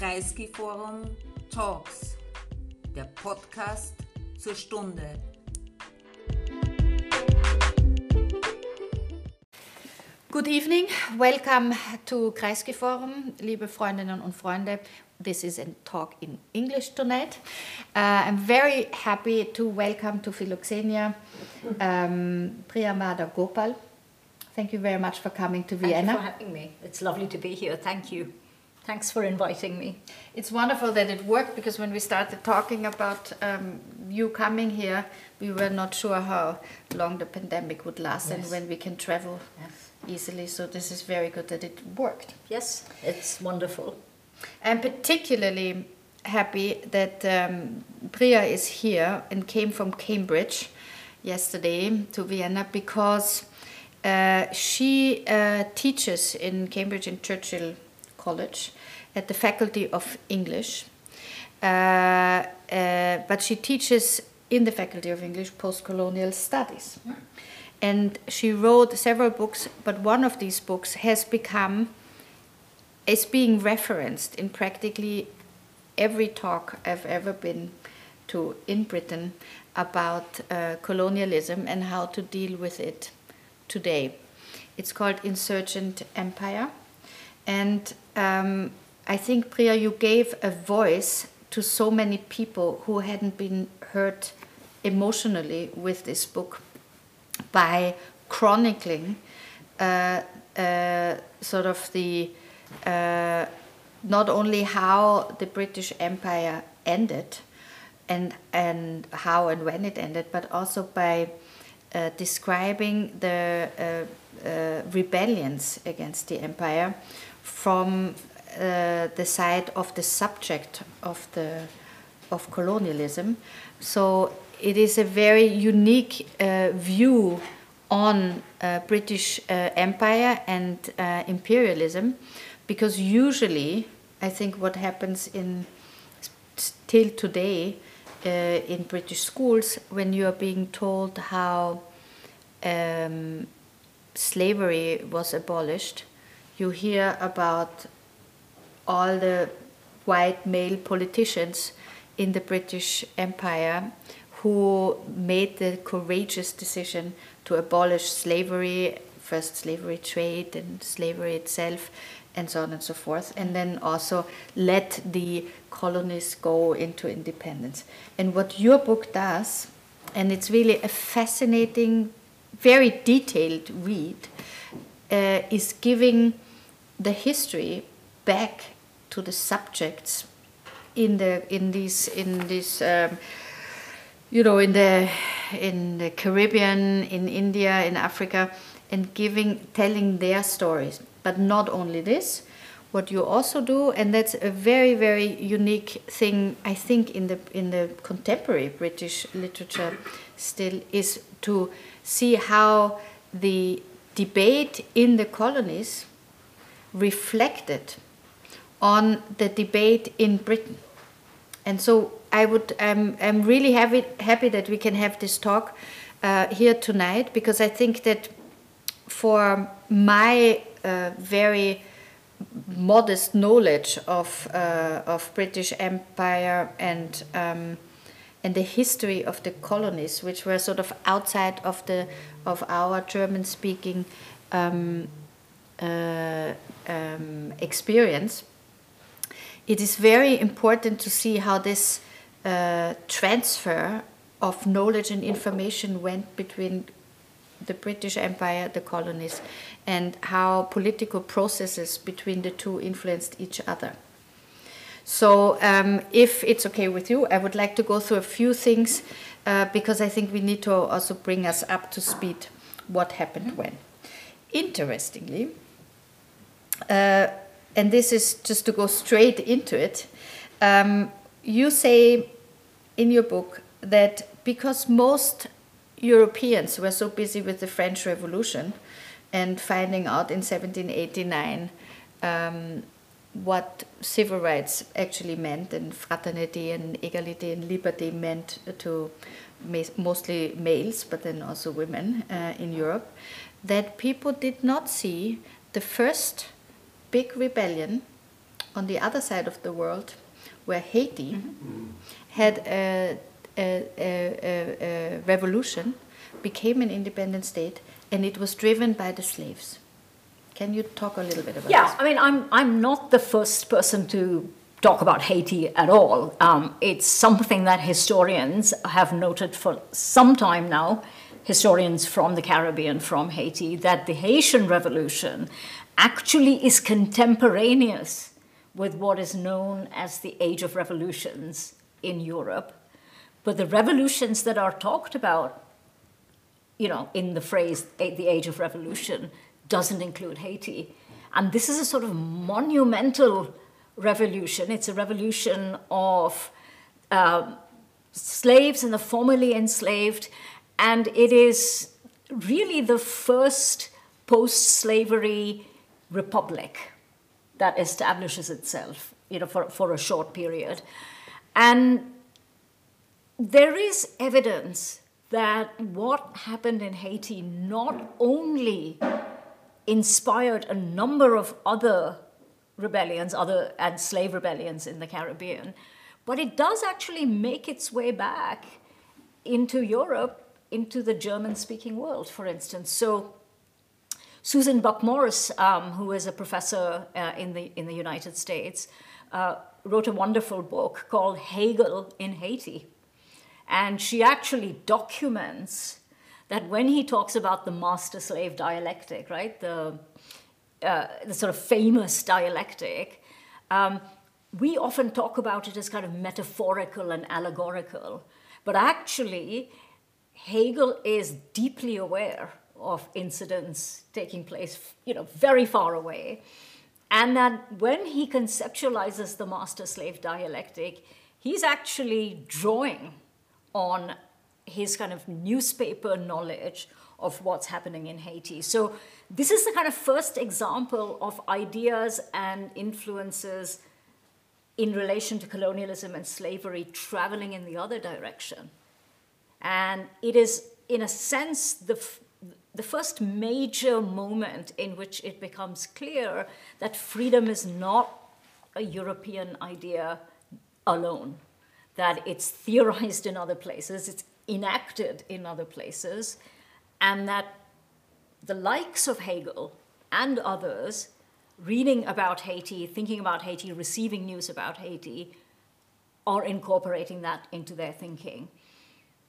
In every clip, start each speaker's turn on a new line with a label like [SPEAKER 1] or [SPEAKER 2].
[SPEAKER 1] Kreisky Forum Talks, der Podcast zur Stunde.
[SPEAKER 2] Good evening, welcome to Kreisky Forum, liebe Freundinnen und Freunde. This is a talk in English tonight. Uh, I'm very happy to welcome to Philoxenia um, Priyamada Gopal. Thank you very much for coming to Vienna.
[SPEAKER 3] Thank you for having me. It's lovely to be here. Thank you. Thanks for inviting me.
[SPEAKER 2] It's wonderful that it worked because when we started talking about um, you coming here, we were not sure how long the pandemic would last and when we can travel
[SPEAKER 3] Yes.
[SPEAKER 2] easily. So this is very good that it worked.
[SPEAKER 3] Yes, it's wonderful.
[SPEAKER 2] I'm particularly happy that um, Priya is here and came from Cambridge yesterday to Vienna because uh, she uh, teaches in Cambridge and Churchill College at the Faculty of English. Uh, uh, but she teaches in the Faculty of English post colonial studies. And she wrote several books, but one of these books has become is being referenced in practically every talk I've ever been to in Britain about uh, colonialism and how to deal with it today. It's called Insurgent Empire. And um, I think, Priya, you gave a voice to so many people who hadn't been heard emotionally with this book by chronicling uh, uh, sort of the uh, not only how the British Empire ended and and how and when it ended, but also by uh, describing the uh, uh, rebellions against the empire from uh, the side of the subject of the of colonialism. So it is a very unique view on British Empire and imperialism, because usually I think what happens in still today uh, in British schools when you are being told how um, slavery was abolished, you hear about all the white male politicians in the British Empire who made the courageous decision to abolish slavery, first slavery trade and slavery itself, and so on and so forth, and then also let the colonies go into independence. And what your book does, and it's really a fascinating, very detailed read, uh, is giving the history back to the subjects in the in these in this um, you know in the in the Caribbean, in India, in Africa, and giving telling their stories. But not only this, what you also do, and that's a very very unique thing I think in the in the contemporary British literature still is to see how the debate in the colonies reflected on the debate in Britain. And so I would, I'm, I'm really happy, happy that we can have this talk uh, here tonight because I think that for my uh, very modest knowledge of, uh, of British Empire and, um, and the history of the colonies, which were sort of outside of, the, of our German speaking um, uh, um, experience, it is very important to see how this uh, transfer of knowledge and information went between the British Empire, the colonies, and how political processes between the two influenced each other. So, um, if it's okay with you, I would like to go through a few things uh, because I think we need to also bring us up to speed what happened when. Interestingly, uh, and this is just to go straight into it, um, you say in your book that because most Europeans were so busy with the French Revolution and finding out in 1789 um, what civil rights actually meant and fraternity and equality and liberty meant to mostly males, but then also women uh, in Europe, that people did not see the first big rebellion on the other side of the world, where Haiti had a, a, a, a, a revolution, became an independent state, and it was driven by the slaves. Can you talk a little bit about that?
[SPEAKER 3] Yeah,
[SPEAKER 2] this?
[SPEAKER 3] I mean, I'm, I'm not the first person to talk about Haiti at all. Um, it's something that historians have noted for some time now, historians from the Caribbean, from Haiti, that the Haitian Revolution actually is contemporaneous with what is known as the Age of Revolutions in Europe. But the revolutions that are talked about you know, in the phrase the age of revolution doesn't include Haiti. And this is a sort of monumental revolution. It's a revolution of um, slaves and the formerly enslaved, and it is really the first post slavery republic that establishes itself, you know, for, for a short period. And there is evidence that what happened in Haiti not only inspired a number of other rebellions, other and slave rebellions in the Caribbean, but it does actually make its way back into Europe, into the German-speaking world, for instance. So Susan Buck-Morss, um, who is a professor uh, in the in the United States, uh, wrote a wonderful book called Hegel in Haiti, and she actually documents that when he talks about the master-slave dialectic, right, the uh, the sort of famous dialectic, um, we often talk about it as kind of metaphorical and allegorical, but actually, Hegel is deeply aware of incidents taking place, you know, very far away, and that when he conceptualizes the master-slave dialectic, he's actually drawing on his kind of newspaper knowledge of what's happening in Haiti. So this is the kind of first example of ideas and influences in relation to colonialism and slavery traveling in the other direction. And it is, in a sense, the, the first major moment in which it becomes clear that freedom is not a European idea alone, that it's theorized in other places, it's enacted in other places, and that the likes of Hegel and others reading about Haiti, thinking about Haiti, receiving news about Haiti, are incorporating that into their thinking.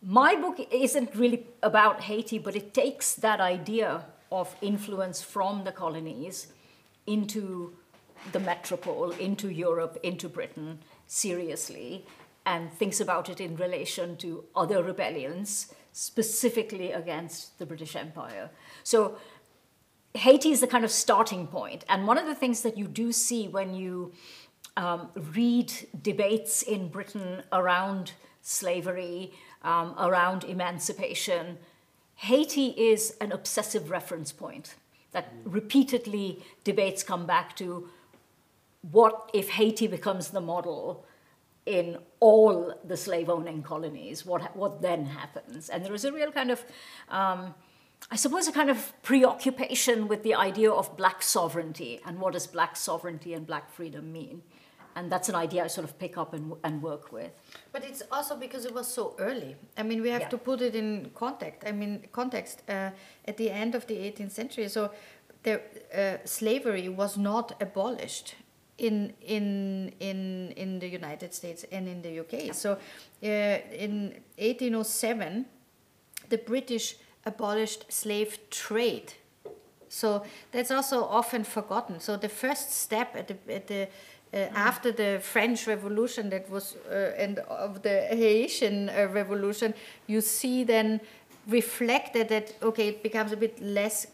[SPEAKER 3] My book isn't really about Haiti, but it takes that idea of influence from the colonies into the metropole, into Europe, into Britain seriously, and thinks about it in relation to other rebellions, specifically against the British Empire. So Haiti is the kind of starting point. And one of the things that you do see when you um, read debates in Britain around slavery, um, around emancipation, Haiti is an obsessive reference point that repeatedly debates come back to what if Haiti becomes the model in all the slave owning colonies? What, what then happens? And there is a real kind of, um, I suppose, a kind of preoccupation with the idea of black sovereignty and what does black sovereignty and black freedom mean? And that's an idea I sort of pick up and, and work with.
[SPEAKER 2] But it's also because it was so early. I mean, we have
[SPEAKER 3] Yeah.
[SPEAKER 2] to put it in context. I mean, context uh, at the end of the 18th century. So, the uh, slavery was not abolished in in in in the United States and in the UK. So, uh, in 1807, the British abolished slave trade. So that's also often forgotten. So the first step at the, at the uh, after the French Revolution that was uh, and of the Haitian uh, Revolution, you see then reflected that okay, it becomes a bit less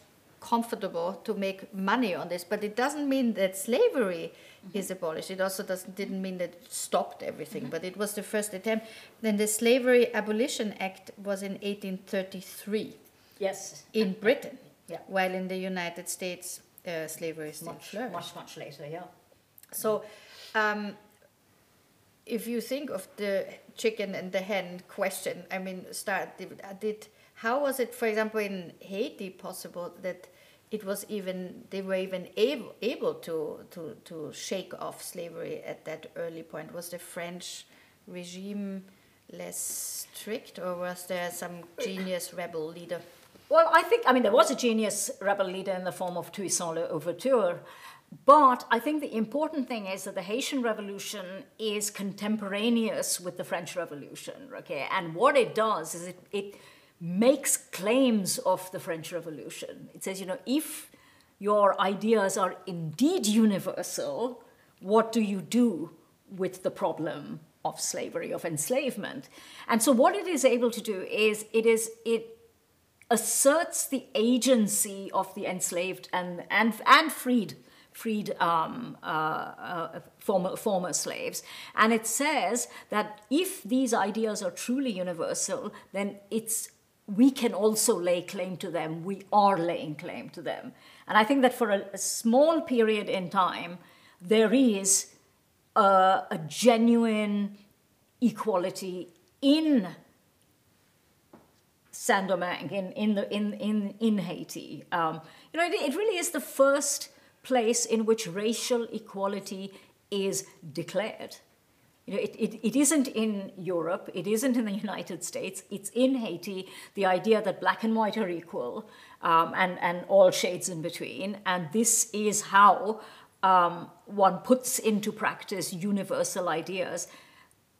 [SPEAKER 2] comfortable to make money on this, but it doesn't mean that slavery is abolished. It also doesn't didn't mean that it stopped everything, but it was the first attempt. Then the Slavery Abolition Act was in 1833
[SPEAKER 3] Yes.
[SPEAKER 2] in Britain,
[SPEAKER 3] Yeah.
[SPEAKER 2] while in the United States uh, slavery still
[SPEAKER 3] Much,
[SPEAKER 2] flourished.
[SPEAKER 3] much, much later, yeah.
[SPEAKER 2] So, um, if you think of the chicken and the hen question, I mean, start did, did how was it, for example, in Haiti possible that it was even they were even able, able to, to, to shake off slavery at that early point. Was the French regime less strict, or was there some genius rebel leader?
[SPEAKER 3] Well, I think, I mean, there was a genius rebel leader in the form of Toussaint Louverture, but I think the important thing is that the Haitian Revolution is contemporaneous with the French Revolution, okay? And what it does is it, it makes claims of the French Revolution. It says, you know, if your ideas are indeed universal, what do you do with the problem of slavery, of enslavement? And so what it is able to do is it is it asserts the agency of the enslaved and and, and freed freed um, uh, uh, former, former slaves. And it says that if these ideas are truly universal, then it's we can also lay claim to them. We are laying claim to them. And I think that for a, a small period in time, there is a, a genuine equality in Saint Domingue, in, in, the, in, in, in Haiti. Um, you know, it, it really is the first place in which racial equality is declared. You know, it, it, it isn't in Europe, it isn't in the United States, it's in Haiti, the idea that black and white are equal um, and, and all shades in between. And this is how um, one puts into practice universal ideas.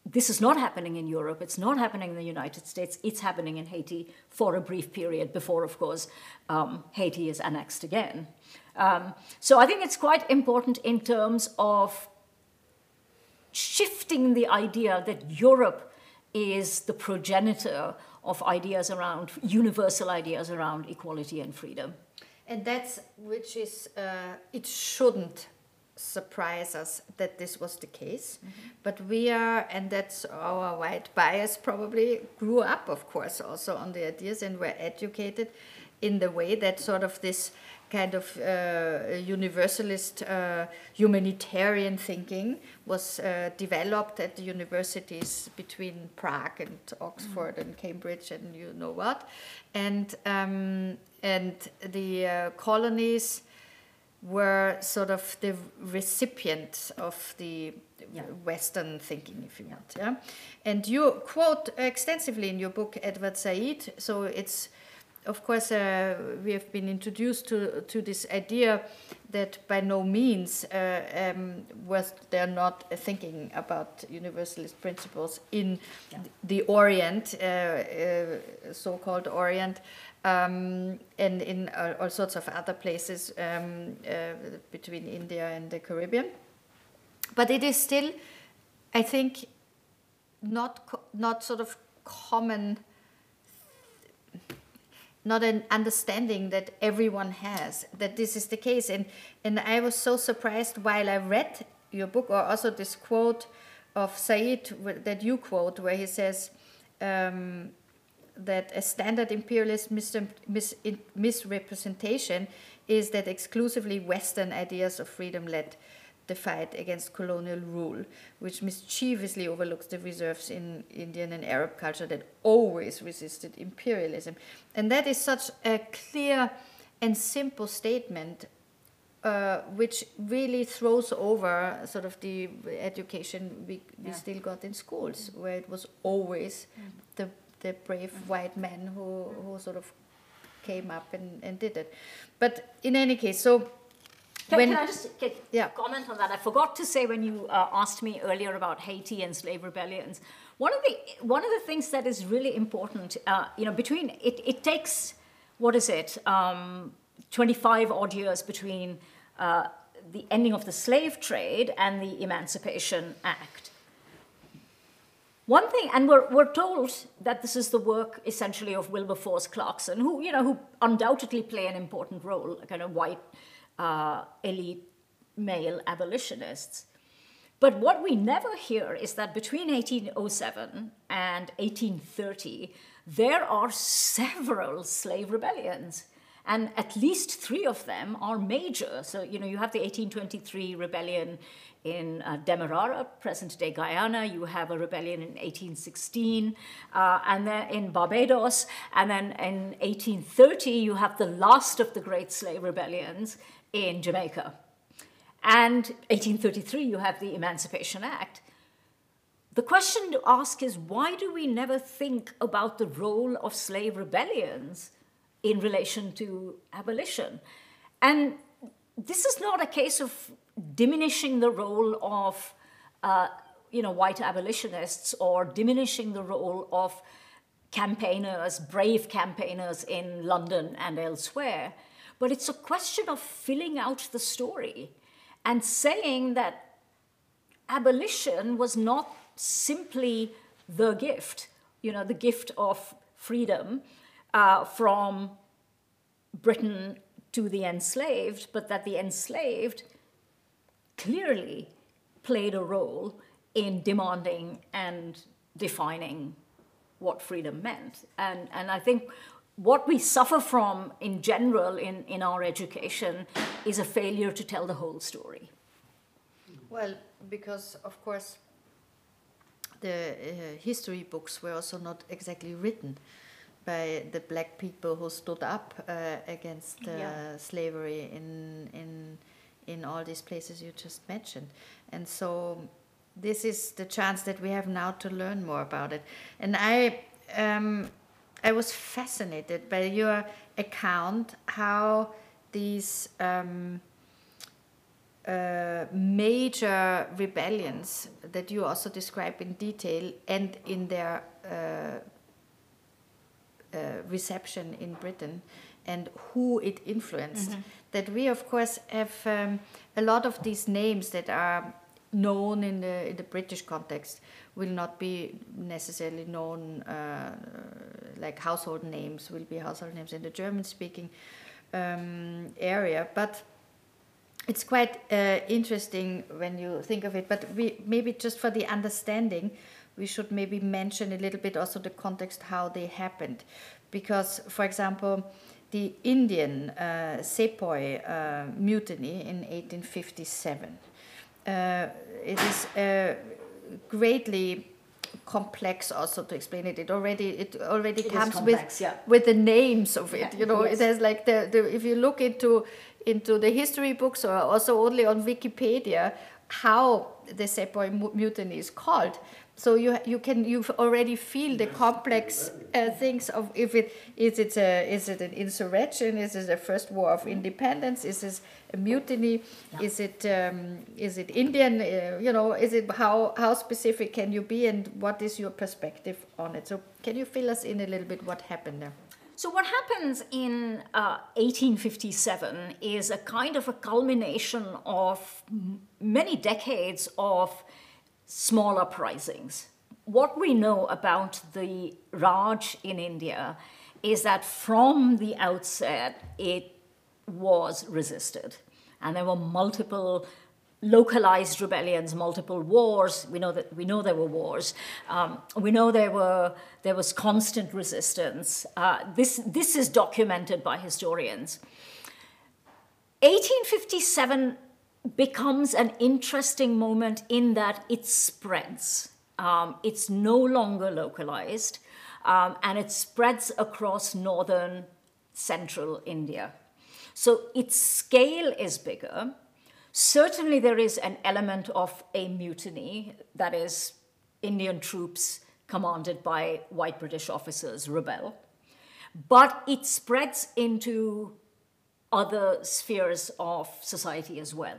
[SPEAKER 3] This is not happening in Europe, it's not happening in the United States, it's happening in Haiti for a brief period before, of course, um, Haiti is annexed again. Um, so I think it's quite important in terms of shifting the idea that Europe is the progenitor of ideas around universal ideas around equality and freedom.
[SPEAKER 2] And that's which is uh, it shouldn't surprise us that this was the case, mm-hmm. but we are, and that's our white bias probably grew up, of course, also on the ideas and were educated in the way that sort of this kind of uh, universalist uh, humanitarian thinking was uh, developed at the universities between Prague and Oxford mm. and Cambridge and you know what, and um, and the uh, colonies were sort of the recipients of the yeah. Western thinking, if you want. Yeah, and you quote extensively in your book Edward Said. So it's of course, uh, we have been introduced to, to this idea that by no means uh, um, was there not thinking about universalist principles in yeah. the Orient, uh, uh so-called Orient, um, and in all sorts of other places um, uh, between India and the Caribbean. But it is still, I think, not not sort of common not an understanding that everyone has that this is the case. And and i was so surprised while i read your book or also this quote of said that you quote where he says um, that a standard imperialist mis- mis- misrepresentation is that exclusively western ideas of freedom led the fight against colonial rule, which mischievously overlooks the reserves in Indian and Arab culture that always resisted imperialism. And that is such a clear and simple statement. Uh, which really throws over sort of the education we, we yeah. still got in schools, where it was always mm. the, the brave white men who, who sort of came up and, and did it. But in any case, so
[SPEAKER 3] can, when, can I just get, yeah. comment on that? I forgot to say when you uh, asked me earlier about Haiti and slave rebellions. One of the one of the things that is really important, uh, you know, between it, it takes what is it, um, twenty five odd years between uh, the ending of the slave trade and the Emancipation Act. One thing, and we're, we're told that this is the work essentially of Wilberforce Clarkson, who, you know, who undoubtedly play an important role, a kind of white uh, elite male abolitionists. But what we never hear is that between 1807 and 1830, there are several slave rebellions. and at least three of them are major. So, you know, you have the 1823 rebellion in uh, Demerara, present day Guyana. You have a rebellion in 1816, uh, and then in Barbados. And then in 1830, you have the last of the great slave rebellions in Jamaica. And 1833, you have the Emancipation Act. The question to ask is why do we never think about the role of slave rebellions in relation to abolition. And this is not a case of diminishing the role of uh, you know, white abolitionists or diminishing the role of campaigners, brave campaigners in London and elsewhere. But it's a question of filling out the story and saying that abolition was not simply the gift, you know, the gift of freedom, uh, from Britain to the enslaved, but that the enslaved clearly played a role in demanding and defining what freedom meant. And, and I think what we suffer from in general in, in our education is a failure to tell the whole story.
[SPEAKER 2] Well, because of course the uh, history books were also not exactly written by the black people who stood up uh, against uh, yeah. slavery in in in all these places you just mentioned, and so this is the chance that we have now to learn more about it. And I um, I was fascinated by your account how these. Um, uh, major rebellions that you also describe in detail and in their uh, uh, reception in Britain and who it influenced. Mm-hmm. That we, of course, have um, a lot of these names that are known in the, in the British context will not be necessarily known uh, like household names, will be household names in the German speaking um, area. But it's quite uh, interesting when you think of it. But we, maybe just for the understanding, we should maybe mention a little bit also the context how they happened, because for example, the Indian uh, Sepoy uh, mutiny in 1857. Uh, it is uh, greatly complex also to explain it. It already it already it comes complex, with yeah. with the names of it. Yeah, you know, yes. it has like the, the if you look into into the history books or also only on Wikipedia how the Sepoy mutiny is called so you you can you already feel the complex uh, things of if it is it a is it an insurrection? Is it a first war of independence? Is it a mutiny? Yeah. is it um, is it Indian uh, you know is it how how specific can you be and what is your perspective on it? So can you fill us in a little bit what happened there?
[SPEAKER 3] So what happens in uh, 1857 is a kind of a culmination of many decades of small uprisings. What we know about the Raj in India is that from the outset it was resisted. And there were multiple localized rebellions, multiple wars. We know that we know there were wars. Um, we know there were there was constant resistance. Uh, this this is documented by historians. 1857 becomes an interesting moment in that it spreads. Um, it's no longer localized, um, and it spreads across northern central India. So its scale is bigger. Certainly, there is an element of a mutiny, that is, Indian troops commanded by white British officers rebel. But it spreads into other spheres of society as well.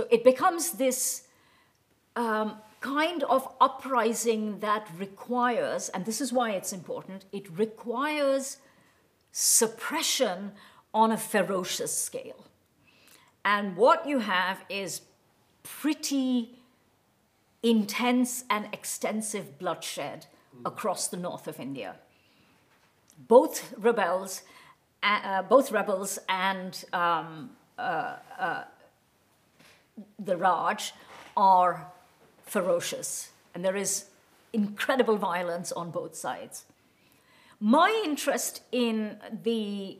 [SPEAKER 3] So it becomes this um, kind of uprising that requires, and this is why it's important, it requires suppression on a ferocious scale. And what you have is pretty intense and extensive bloodshed across the north of India. Both rebels, uh, uh both rebels and um, uh, uh, the Raj are ferocious, and there is incredible violence on both sides. My interest in the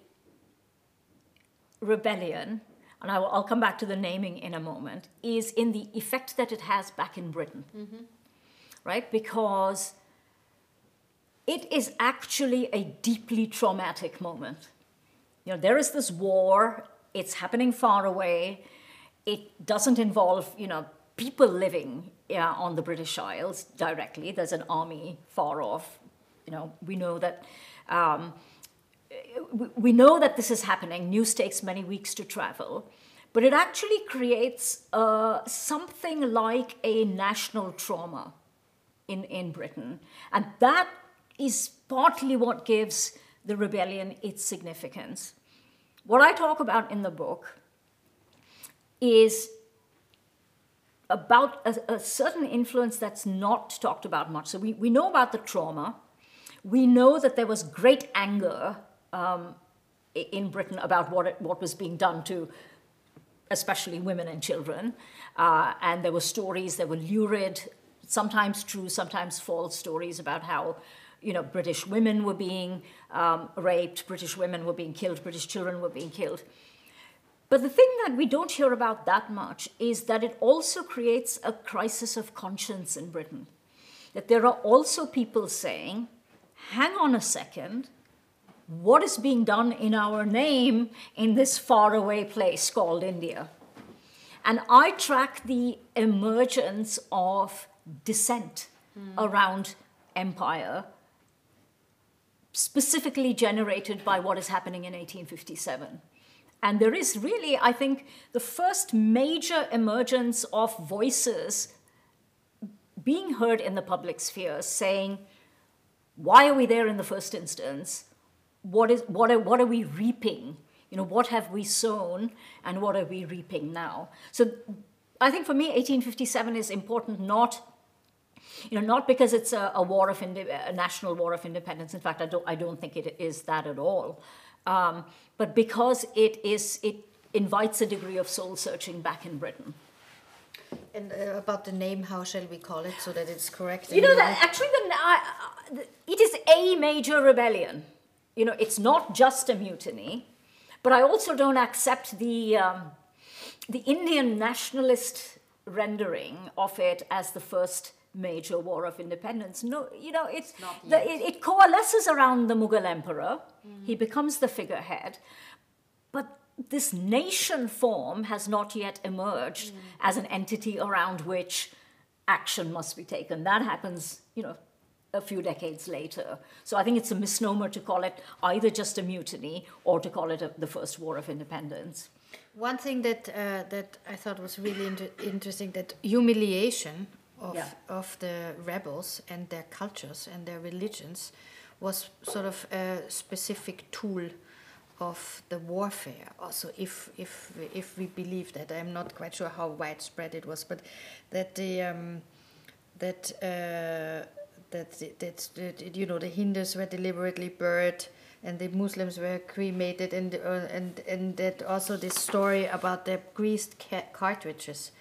[SPEAKER 3] rebellion, and I will, I'll come back to the naming in a moment, is in the effect that it has back in Britain. Mm-hmm. Right? Because it is actually a deeply traumatic moment. You know, there is this war, it's happening far away, it doesn't involve, you know, people living yeah, on the British Isles directly. There's an army far off. You know, we know that um, we- know that this is happening. News takes many weeks to travel, but it actually creates uh, something like a national trauma in, in Britain. And that is partly what gives the rebellion its significance. What I talk about in the book is about a, a certain influence that's not talked about much. So we, we know about the trauma. We know that there was great anger um, in Britain about what, it, what was being done to especially women and children. Uh, and there were stories, there were lurid, sometimes true, sometimes false stories about how, you know, British women were being um, raped, British women were being killed, British children were being killed. But the thing that we don't hear about that much is that it also creates a crisis of conscience in Britain. That there are also people saying, hang on a second, what is being done in our name in this faraway place called India? And I track the emergence of dissent hmm. around empire, specifically generated by what is happening in 1857. And there is really, I think, the first major emergence of voices being heard in the public sphere saying, why are we there in the first instance? What, is, what, are, what are we reaping? You know, what have we sown and what are we reaping now? So I think for me, 1857 is important not you know, not because it's a, a war of a national war of independence. In fact, I don't, I don't think it is that at all. Um, but because it is, it invites a degree of soul searching back in Britain.
[SPEAKER 2] And uh, about the name, how shall we call it so that it's correct?
[SPEAKER 3] You know that actually, the, uh, uh, it is a major rebellion. You know, it's not just a mutiny, but I also don't accept the um, the Indian nationalist rendering of it as the first major war of independence. No, you know, it's
[SPEAKER 1] Not
[SPEAKER 3] the, it, it coalesces around the Mughal emperor. He becomes the figurehead, but this nation form has not yet emerged as an entity around which action must be taken. That happens, you know, a few decades later. So I think it's a misnomer to call it either just a mutiny or to call it a, the first war of independence.
[SPEAKER 2] One thing that uh, that I thought was really inter- interesting that humiliation of
[SPEAKER 3] Yeah.
[SPEAKER 2] of the rebels and their cultures and their religions was sort of a specific tool of the warfare. Also, if if if we believe that, I'm not quite sure how widespread it was, but that the um, that uh, that that, that you know the Hindus were deliberately burned and the Muslims were cremated and uh, and and that also this story about the greased ca- cartridges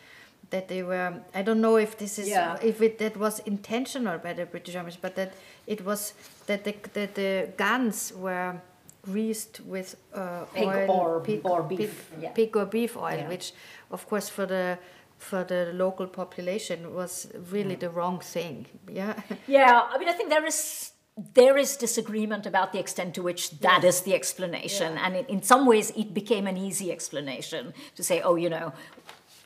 [SPEAKER 2] that they were I don't know if this is
[SPEAKER 3] Yeah.
[SPEAKER 2] if it that was intentional by the British armies but that it was that the that the guns were greased with uh,
[SPEAKER 3] Pig
[SPEAKER 2] oil
[SPEAKER 3] or-
[SPEAKER 2] pig,
[SPEAKER 3] or beef,
[SPEAKER 2] pig,
[SPEAKER 3] yeah.
[SPEAKER 2] pig or beef oil
[SPEAKER 3] Yeah.
[SPEAKER 2] which of course for the for the local population was really the wrong thing yeah
[SPEAKER 3] Yeah, I mean, I think there is there is disagreement about the extent to which that is the explanation, and in, in some ways, it became an easy explanation to say, oh, you know.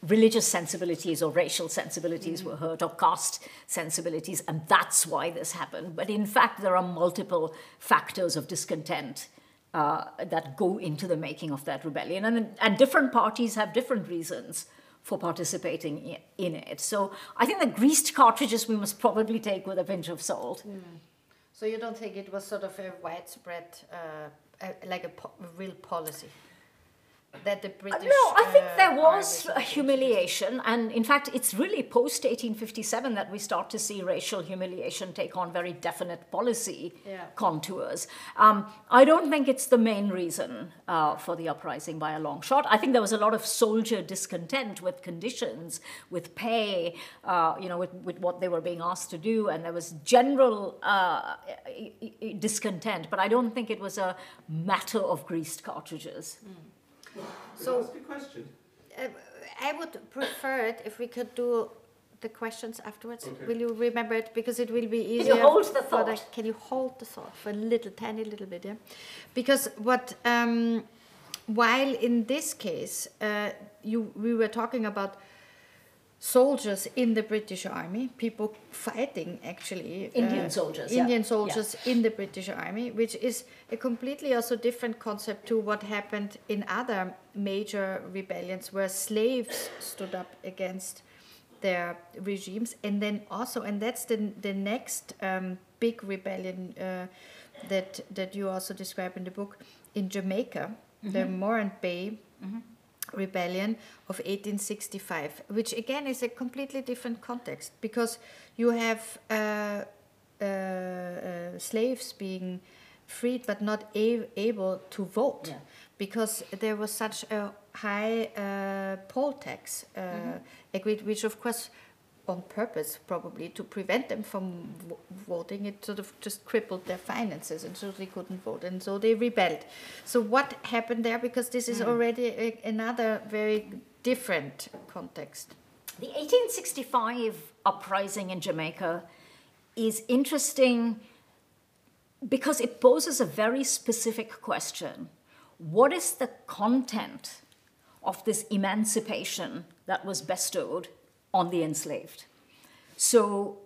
[SPEAKER 3] Religious sensibilities or racial sensibilities were hurt, or caste sensibilities, and that's why this happened. But in fact, there are multiple factors of discontent uh, that go into the making of that rebellion, and, and different parties have different reasons for participating in it. So I think the greased cartridges we must probably take with a pinch of salt.
[SPEAKER 2] So you don't think it was sort of a widespread, uh, uh, like a, po- a real policy that the British?
[SPEAKER 3] Uh, no, I think
[SPEAKER 2] uh,
[SPEAKER 3] there was a humiliation, and in fact, it's really post 1857 that we start to see racial humiliation take on very definite policy
[SPEAKER 2] Yeah.
[SPEAKER 3] contours. Um, I don't think it's the main reason uh, for the uprising by a long shot. I think there was a lot of soldier discontent with conditions, with pay, uh, you know, with, with what they were being asked to do, and there was general uh, discontent. But I don't think it was a matter of greased cartridges.
[SPEAKER 2] So-
[SPEAKER 4] ask a question?
[SPEAKER 2] Uh, I would prefer it if we could do the questions afterwards.
[SPEAKER 4] Okay.
[SPEAKER 2] Will you remember it because it will be easier?
[SPEAKER 3] Can you
[SPEAKER 2] easier.
[SPEAKER 3] hold the
[SPEAKER 2] for
[SPEAKER 3] thought?
[SPEAKER 2] can you hold the thought for a little, tiny little bit? Yeah, because what um, while in this case uh, you we were talking about soldiers in the British Army, people fighting actually.
[SPEAKER 3] Indian soldiers, yeah.
[SPEAKER 2] Indian soldiers in the British Army, which is a completely also different concept to what happened in other major rebellions where slaves stood up against their regimes. And then also, and that's the, the next um, big rebellion uh, that, that you also describe in the book in Jamaica, the Morant Bay rebellion of 1865 which again is a completely different context because you have uh, uh, uh, slaves being freed but not able to vote
[SPEAKER 3] Yeah.
[SPEAKER 2] because there was such a high uh, poll tax uh, agreed which of course on purpose probably to prevent them from vo- voting. It sort of just crippled their finances and so they couldn't vote and so they rebelled. So what happened there? Because this is hmm. already a, another very different context.
[SPEAKER 3] The 1865 uprising in Jamaica is interesting because it poses a very specific question. What is the content of this emancipation that was bestowed on the enslaved? So,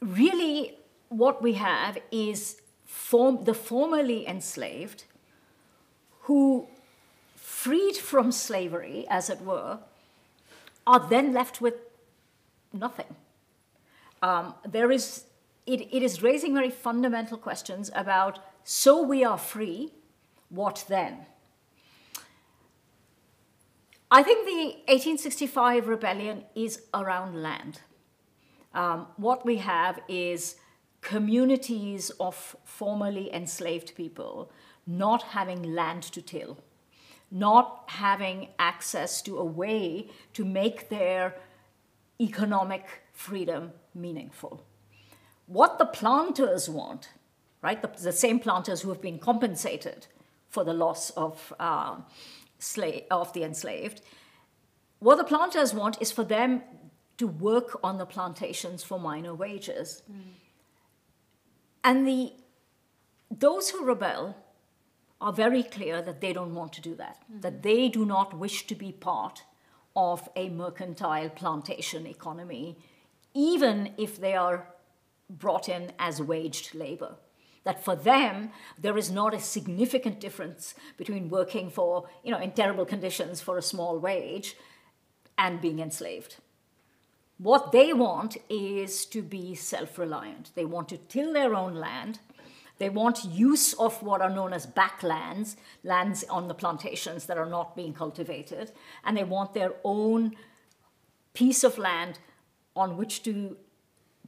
[SPEAKER 3] really, what we have is form, the formerly enslaved who, freed from slavery, as it were, are then left with nothing. Um, there is, it, it is raising very fundamental questions about so we are free, what then? I think the 1865 rebellion is around land. Um, what we have is communities of formerly enslaved people not having land to till, not having access to a way to make their economic freedom meaningful. What the planters want, right, the, the same planters who have been compensated for the loss of, uh, sla- of the enslaved, what the planters want is for them to work on the plantations for minor wages. Mm. And the, those who rebel are very clear that they don't want to do that, mm-hmm. that they do not wish to be part of a mercantile plantation economy, even if they are brought in as waged labor. That for them, there is not a significant difference between working for, you know, in terrible conditions for a small wage and being enslaved. What they want is to be self reliant. They want to till their own land. They want use of what are known as backlands, lands on the plantations that are not being cultivated, and they want their own piece of land on which to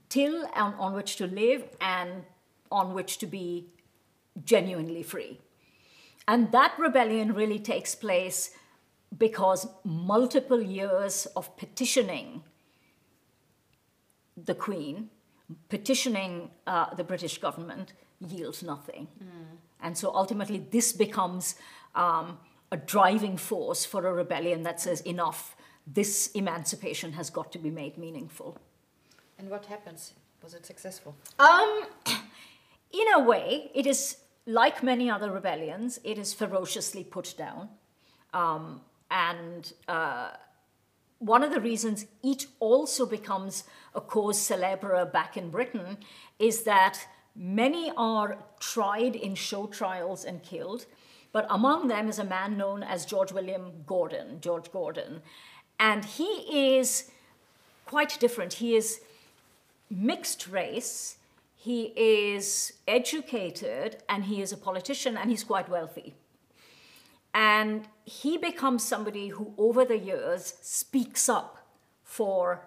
[SPEAKER 3] till and on which to live and on which to be genuinely free. And that rebellion really takes place because multiple years of petitioning the Queen, petitioning uh, the British government, yields nothing. And so ultimately, this becomes um, a driving force for a rebellion that says, enough, this emancipation has got to be made meaningful.
[SPEAKER 2] and what happens was it successful
[SPEAKER 3] Um, in a way, it is like many other rebellions, it is ferociously put down. Um, and uh, one of the reasons it also becomes a cause célèbre back in Britain is that many are tried in show trials and killed. But among them is a man known as George William Gordon, George Gordon. And he is quite different. He is mixed race, he is educated, and he is a politician, and he's quite wealthy. And he becomes somebody who, over the years, speaks up for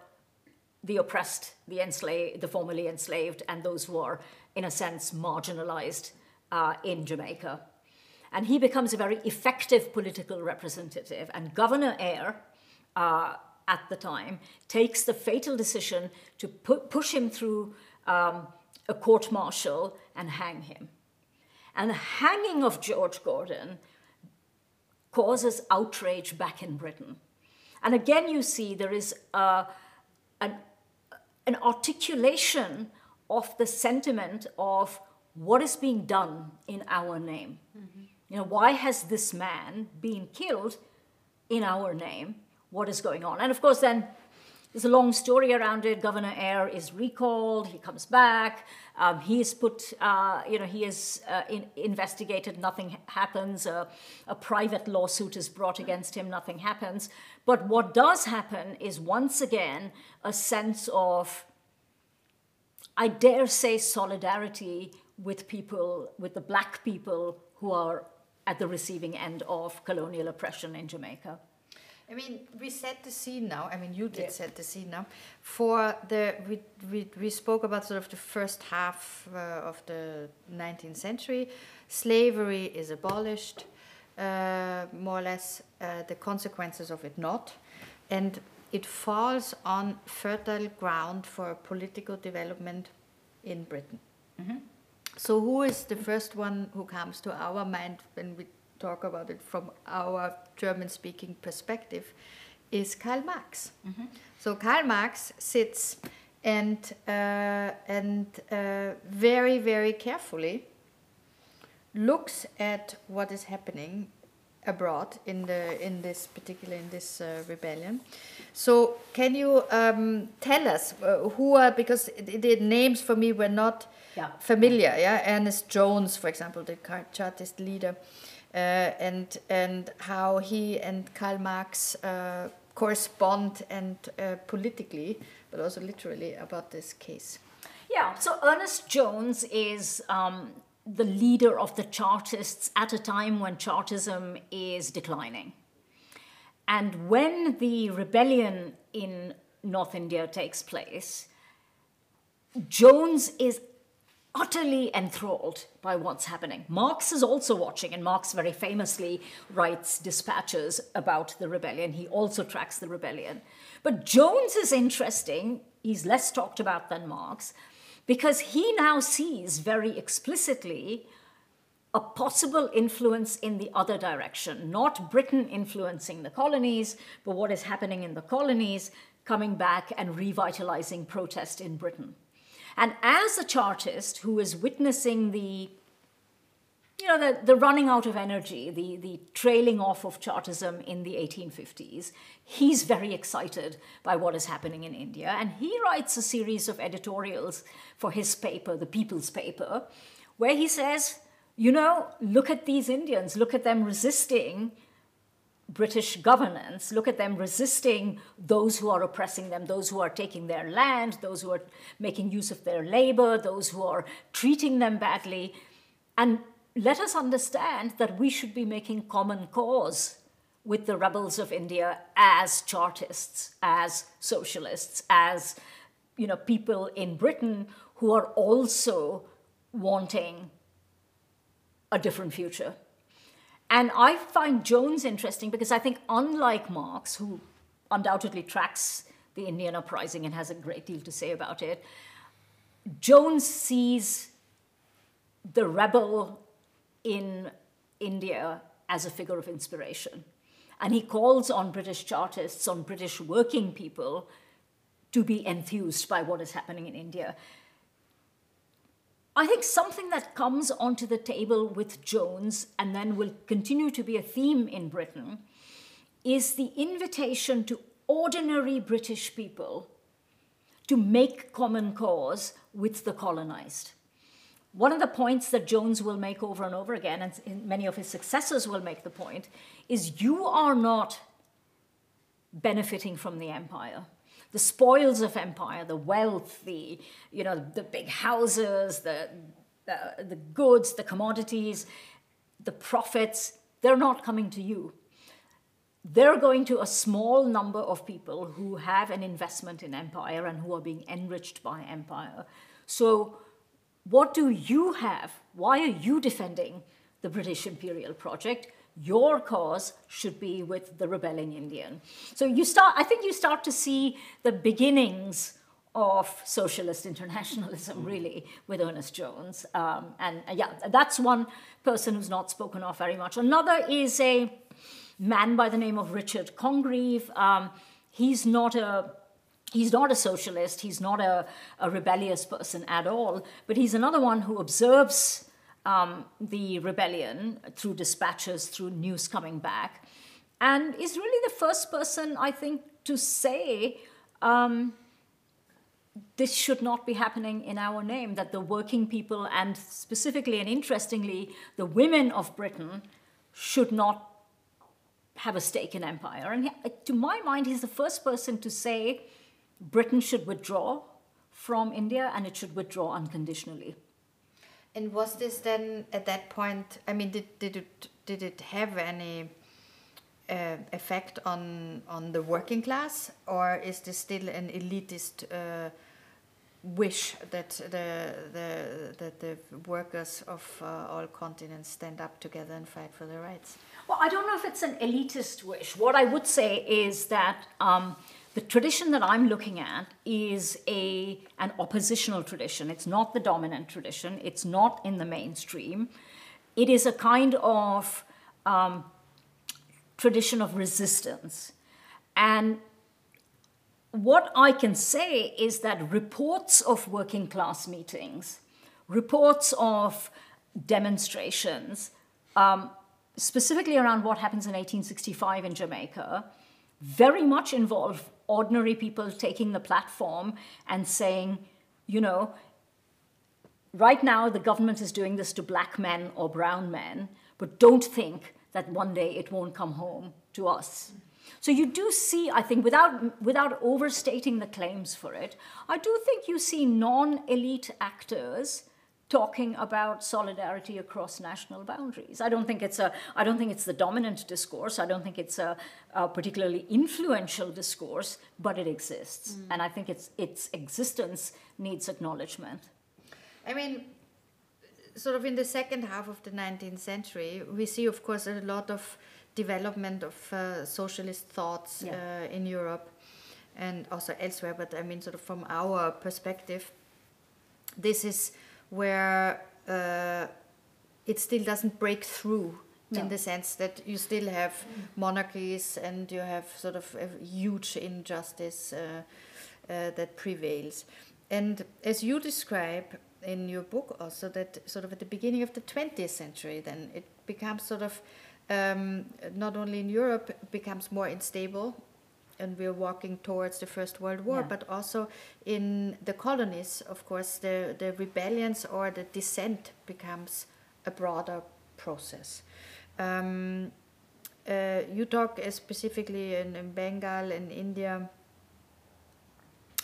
[SPEAKER 3] the oppressed, the enslaved, the formerly enslaved, and those who are, in a sense, marginalized uh, in Jamaica. And he becomes a very effective political representative. And Governor Eyre, uh, at the time, takes the fatal decision to pu- push him through um, a court martial and hang him. And the hanging of George Gordon causes outrage back in Britain. And again, you see there is a, an, an articulation of the sentiment of what is being done in our name. Mm-hmm. You know, why has this man been killed in our name? What is going on? And of course, then there's a long story around it. Governor Eyre is recalled. He comes back. Um, he is put, uh, you know, he is uh, in, investigated. Nothing happens. A private lawsuit is brought against him. Nothing happens. But what does happen is once again a sense of, I dare say, solidarity with people, with the black people who are at the receiving end of colonial oppression in Jamaica.
[SPEAKER 2] I mean, we set the scene now. I mean, you did yeah. set the scene now. For the we, we, we spoke about sort of the first half uh, of the 19th century. Slavery is abolished, uh, more or less. Uh, the consequences of it not, and it falls on fertile ground for political development in Britain. Mm-hmm. So, who is the first one who comes to our mind when we talk about it from our German speaking perspective is Karl Marx. Mm-hmm. So Karl Marx sits and uh, and uh, very very carefully looks at what is happening abroad in the in this particular in this uh, rebellion. So can you um, tell us uh, who are because the, the names for me were not yeah. familiar. Yeah, Ernest Jones, for example, the Chartist leader. Uh, and and how he and Karl Marx uh, correspond and uh, politically, but also literally about this case.
[SPEAKER 3] Yeah. So Ernest Jones is. Um, the leader of the Chartists at a time when Chartism is declining. And when the rebellion in North India takes place, Jones is utterly enthralled by what's happening. Marx is also watching, and Marx very famously writes dispatches about the rebellion. He also tracks the rebellion. But Jones is interesting, he's less talked about than Marx, because he now sees very explicitly a possible influence in the other direction, not Britain influencing the colonies, but what is happening in the colonies coming back and revitalizing protest in Britain. And as a Chartist who is witnessing the you know, the, the running out of energy, the, the trailing off of Chartism in the 1850s, he's very excited by what is happening in India. And he writes a series of editorials for his paper, the People's Paper, where he says, you know, look at these Indians, look at them resisting British governance, look at them resisting those who are oppressing them, those who are taking their land, those who are making use of their labor, those who are treating them badly. And let us understand that we should be making common cause with the rebels of India as Chartists, as socialists, as you know, people in Britain who are also wanting a different future. And I find Jones interesting because I think, unlike Marx, who undoubtedly tracks the Indian uprising and has a great deal to say about it, Jones sees the rebel in India as a figure of inspiration. And he calls on British Chartists, on British working people, to be enthused by what is happening in India. I think something that comes onto the table with Jones and then will continue to be a theme in Britain is the invitation to ordinary British people to make common cause with the colonized. One of the points that Jones will make over and over again, and many of his successors will make the point, is you are not benefiting from the empire the spoils of empire, the wealth, the you know the big houses, the the, the goods, the commodities, the profits, they're not coming to you. They're going to a small number of people who have an investment in empire and who are being enriched by empire. So, what do you have? Why are you defending the British imperial project? Your cause should be with the rebelling Indian. So you start, I think you start to see the beginnings of socialist internationalism, really, with Ernest Jones. Um, and uh, yeah, that's one person who's not spoken of very much. Another is a man by the name of Richard Congreve. Um, he's not a He's not a socialist, he's not a, a rebellious person at all, but he's another one who observes um, the rebellion through dispatches, through news coming back, and is really the first person, I think, to say um, this should not be happening in our name, that the working people, and specifically and interestingly, the women of Britain, should not have a stake in empire. And to my mind, he's the first person to say, Britain should withdraw from India and it should withdraw unconditionally.
[SPEAKER 2] And was this then at that point? I mean, did did it did it have any uh, effect on on the working class, or is this still an elitist uh, wish that the the that the workers of uh, all continents stand up together and fight for their rights?
[SPEAKER 3] Well, I don't know if it's an elitist wish. What I would say is that. Um, the tradition that I'm looking at is a, an oppositional tradition. It's not the dominant tradition, it's not in the mainstream. It is a kind of um, tradition of resistance. And what I can say is that reports of working class meetings, reports of demonstrations, um, specifically around what happens in 1865 in Jamaica, very much involve ordinary people taking the platform and saying, you know, right now the government is doing this to black men or brown men, but don't think that one day it won't come home to us. So you do see, I think, without, without overstating the claims for it, I do think you see non elite actors talking about solidarity across national boundaries. I don't think it's a I don't think it's the dominant discourse. I don't think it's a, a particularly influential discourse, but it exists, mm. and I think its its existence needs acknowledgement.
[SPEAKER 2] I mean, sort of in the second half of the 19th century, we see, of course, a lot of development of uh, socialist thoughts yeah. uh, in Europe and also elsewhere. But I mean, sort of from our perspective, this is where uh, it still doesn't break through no. in the sense that you still have mm. monarchies and you have sort of a huge injustice uh, uh, that prevails. And as you describe in your book, also that sort of at the beginning of the 20th century, then it becomes sort of um, not only in Europe becomes more unstable and we're walking towards the First World War, yeah. but also in the colonies, of course, the, the rebellions or the dissent becomes a broader process. Um, uh, you talk uh, specifically in, in, Bengal and India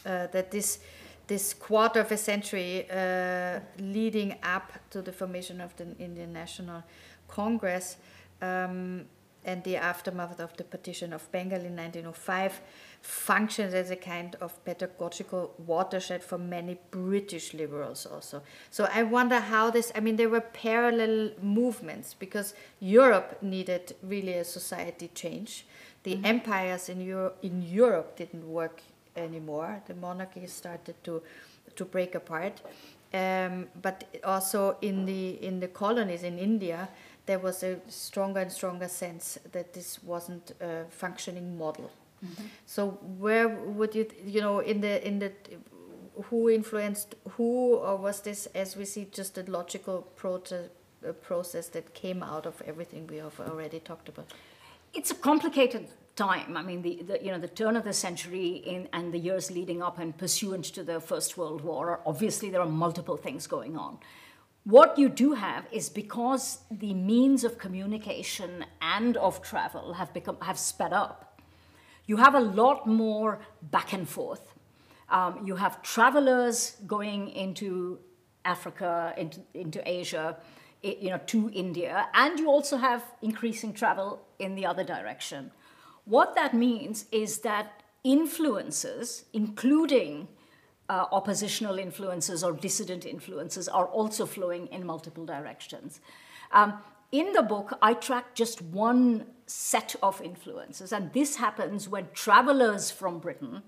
[SPEAKER 2] uh, that this this quarter of a century uh, leading up to the formation of the Indian National Congress um, and the aftermath of the partition of Bengal in 1905 functions as a kind of pedagogical watershed for many British liberals also. So I wonder how this, I mean, there were parallel movements because Europe needed really a society change. The mm-hmm. empires in, Euro- in Europe didn't work anymore. The monarchies started to, to break apart. Um, but also in the, in the colonies in India, there was a stronger and stronger sense that this wasn't a functioning model. Mm-hmm. So where would you, you know, in the in the who influenced who, or was this, as we see, just a logical prote- process that came out of everything we have already talked about?
[SPEAKER 3] It's a complicated time. I mean, the, the, you know the turn of the century in, and the years leading up and pursuant to the First World War. Obviously, there are multiple things going on. What you do have is because the means of communication and of travel have become have sped up. You have a lot more back and forth. Um, you have travelers going into Africa, into, into Asia, you know, to India, and you also have increasing travel in the other direction. What that means is that influences, including uh, oppositional influences or dissident influences are also flowing in multiple directions. Um, in the book, I track just one set of influences, and this happens when travelers from Britain,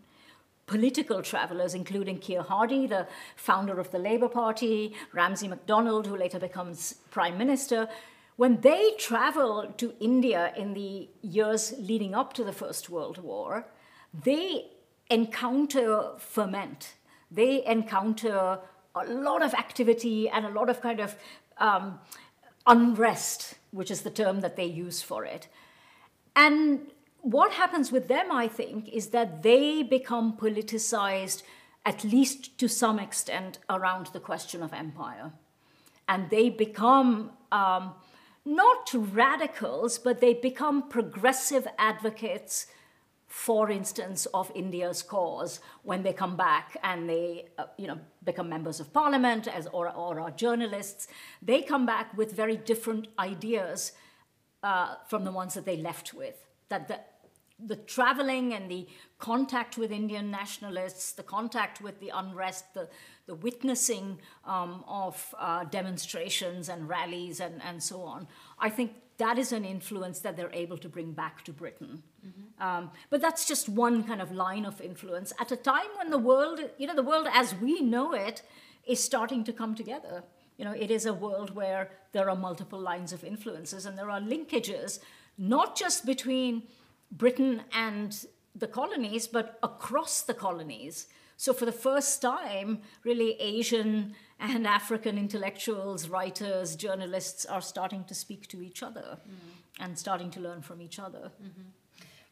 [SPEAKER 3] political travelers, including Keir Hardie, the founder of the Labour Party, Ramsay MacDonald, who later becomes Prime Minister, when they travel to India in the years leading up to the First World War, they encounter ferment. They encounter a lot of activity and a lot of kind of um, unrest, which is the term that they use for it. And what happens with them, I think, is that they become politicized, at least to some extent, around the question of empire. And they become um, not radicals, but they become progressive advocates for instance, of India's cause when they come back and they, uh, you know, become members of parliament as, or, or are journalists, they come back with very different ideas uh, from the ones that they left with. That the, the traveling and the contact with Indian nationalists, the contact with the unrest, the, the witnessing um, of uh, demonstrations and rallies and, and so on, I think that is an influence that they're able to bring back to Britain. Mm-hmm. Um, but that's just one kind of line of influence at a time when the world, you know, the world as we know it is starting to come together. You know, it is a world where there are multiple lines of influences and there are linkages, not just between Britain and the colonies, but across the colonies. So, for the first time, really, Asian and African intellectuals, writers, journalists are starting to speak to each other mm-hmm. and starting to learn from each other.
[SPEAKER 2] Mm-hmm.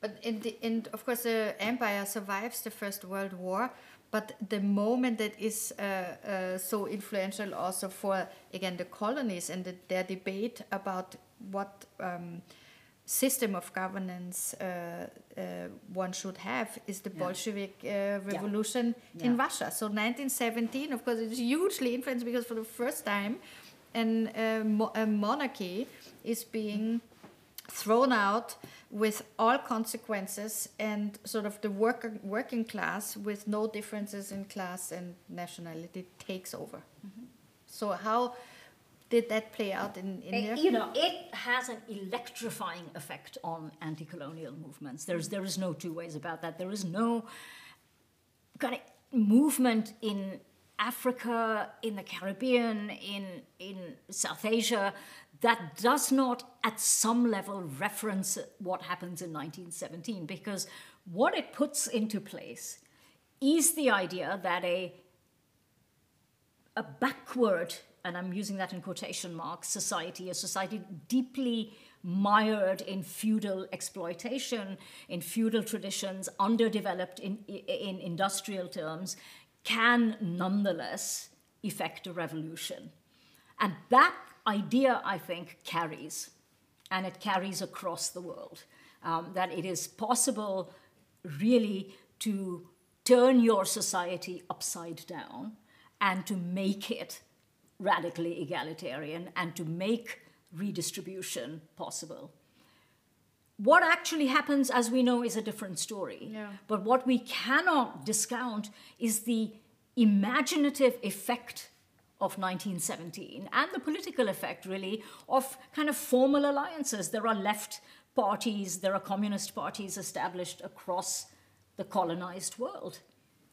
[SPEAKER 2] But in, the, in of course, the empire survives the First World War. But the moment that is uh, uh, so influential also for again the colonies and the, their debate about what um, system of governance uh, uh, one should have is the yeah. Bolshevik uh, revolution yeah. in Russia. So 1917, of course, it's hugely influenced because for the first time, an, uh, mo a monarchy is being thrown out with all consequences and sort of the worker, working class with no differences in class and nationality takes over. Mm -hmm. So how did that play out in India?
[SPEAKER 3] You know, it has an electrifying effect on anti-colonial movements. There's there is no two ways about that. There is no kind of movement in Africa, in the Caribbean, in in South Asia that does not at some level reference what happens in 1917 because what it puts into place is the idea that a a backward and I'm using that in quotation marks, society, a society deeply mired in feudal exploitation, in feudal traditions, underdeveloped in, in industrial terms, can nonetheless effect a revolution. And that idea, I think, carries, and it carries across the world, um, that it is possible really to turn your society upside down and to make it radically egalitarian and to make redistribution possible. What actually happens, as we know, is a different story.
[SPEAKER 2] Yeah.
[SPEAKER 3] But what we cannot discount is the imaginative effect of 1917 and the political effect, really, of kind of formal alliances. There are left parties, there are communist parties established across the colonized world.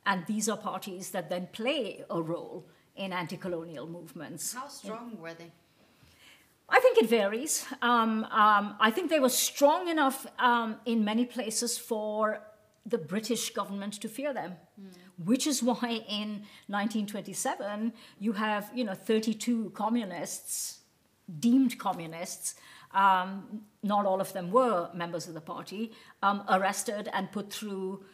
[SPEAKER 3] And these are parties that then play a role in anti colonial movements.
[SPEAKER 2] How strong were they?
[SPEAKER 3] I think it varies. Um, um, I think they were strong enough um, in many places for the British government to fear them, mm. which is why in 1927 you have you know 32 communists, deemed communists. Um, not all of them were members of the party, um, arrested and put through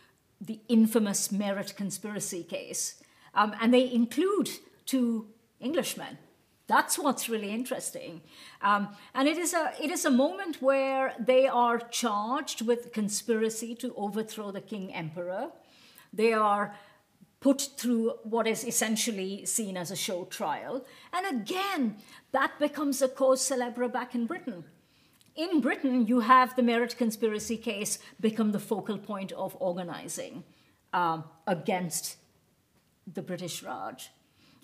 [SPEAKER 3] the infamous Meerut conspiracy case. Um, and they include two Englishmen. That's what's really interesting. Um, and it is, a, it is a moment where they are charged with conspiracy to overthrow the king emperor. They are put through what is essentially seen as a show trial. And again, that becomes a cause celebre back in Britain. In Britain, you have the Meerut conspiracy case become the focal point of organizing um, against the British Raj.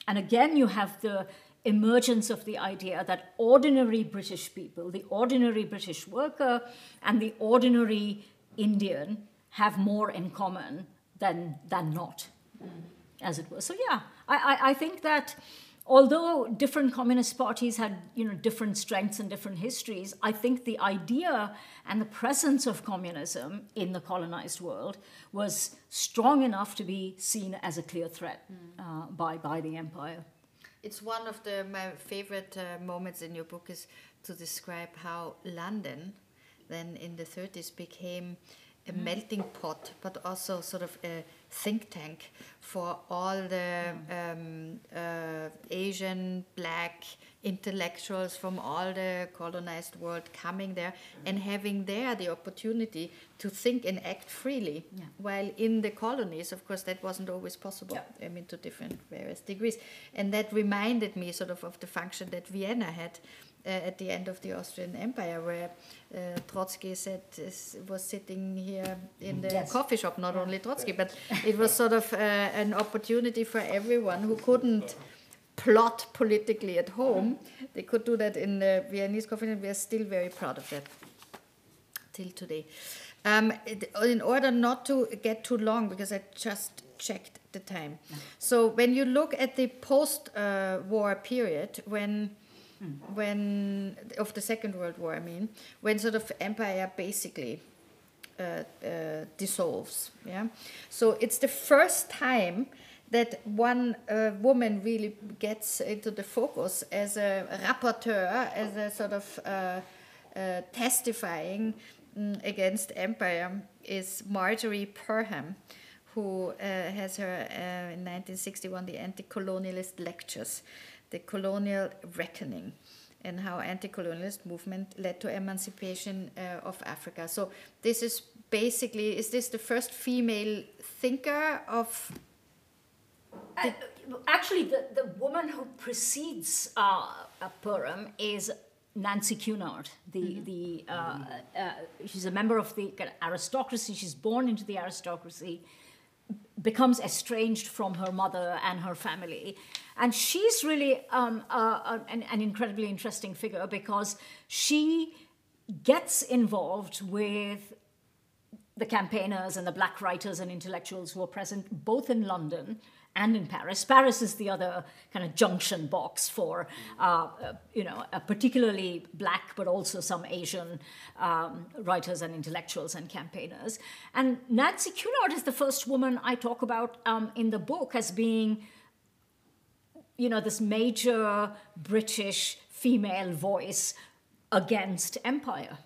[SPEAKER 3] And again, you have the emergence of the idea that ordinary British people, the ordinary British worker, and the ordinary Indian have more in common than, than not, mm. as it were. So, yeah, I, I, I think that although different communist parties had you know different strengths and different histories i think the idea and the presence of communism in the colonized world was strong enough to be seen as a clear threat uh, by, by the empire
[SPEAKER 2] It's one of the my favorite uh, moments in your book is to describe how London, then in the 30s, became a melting pot, but also sort of a think tank for all the um, uh, Asian, black intellectuals from all the colonized world coming there and having there the opportunity to think and act freely.
[SPEAKER 3] Yeah.
[SPEAKER 2] While in the colonies, of course, that wasn't always possible.
[SPEAKER 3] Yeah.
[SPEAKER 2] I mean, to different various degrees. And that reminded me sort of of the function that Vienna had at the end of the Austrian Empire, where uh, Trotsky said, is, was sitting here in the
[SPEAKER 3] Yes.
[SPEAKER 2] coffee shop, not only Trotsky, but it was sort of uh, an opportunity for everyone who couldn't plot politically at home. They could do that in the Viennese coffee, and we are still very proud of that till today. Um, in order not to get too long, because I just checked the time. So when you look at the post-war period, when when of the Second World War, I mean, when sort of empire basically uh, uh, dissolves. Yeah, so it's the first time that one uh, woman really gets into the focus as a rapporteur, as a sort of uh, uh, testifying mm, against empire, is Marjorie Perham, who uh, has her uh, in 1961 the anti-colonialist lectures, the colonial reckoning and how anti-colonialist movement led to emancipation uh, of Africa. So this is basically is this the first female thinker of
[SPEAKER 3] Uh, actually, the, the woman who precedes uh, Perham is Nancy Cunard. The, the, uh, uh, she's a member of the aristocracy. She's born into the aristocracy, becomes estranged from her mother and her family. And she's really um, uh, an, an incredibly interesting figure because she gets involved with the campaigners and the black writers and intellectuals who are present both in London and in Paris. Paris is the other kind of junction box for, uh, uh, you know, particularly black, but also some Asian um, writers and intellectuals and campaigners. And Nancy Cunard is the first woman I talk about um, in the book as being you know, this major British female voice against empire.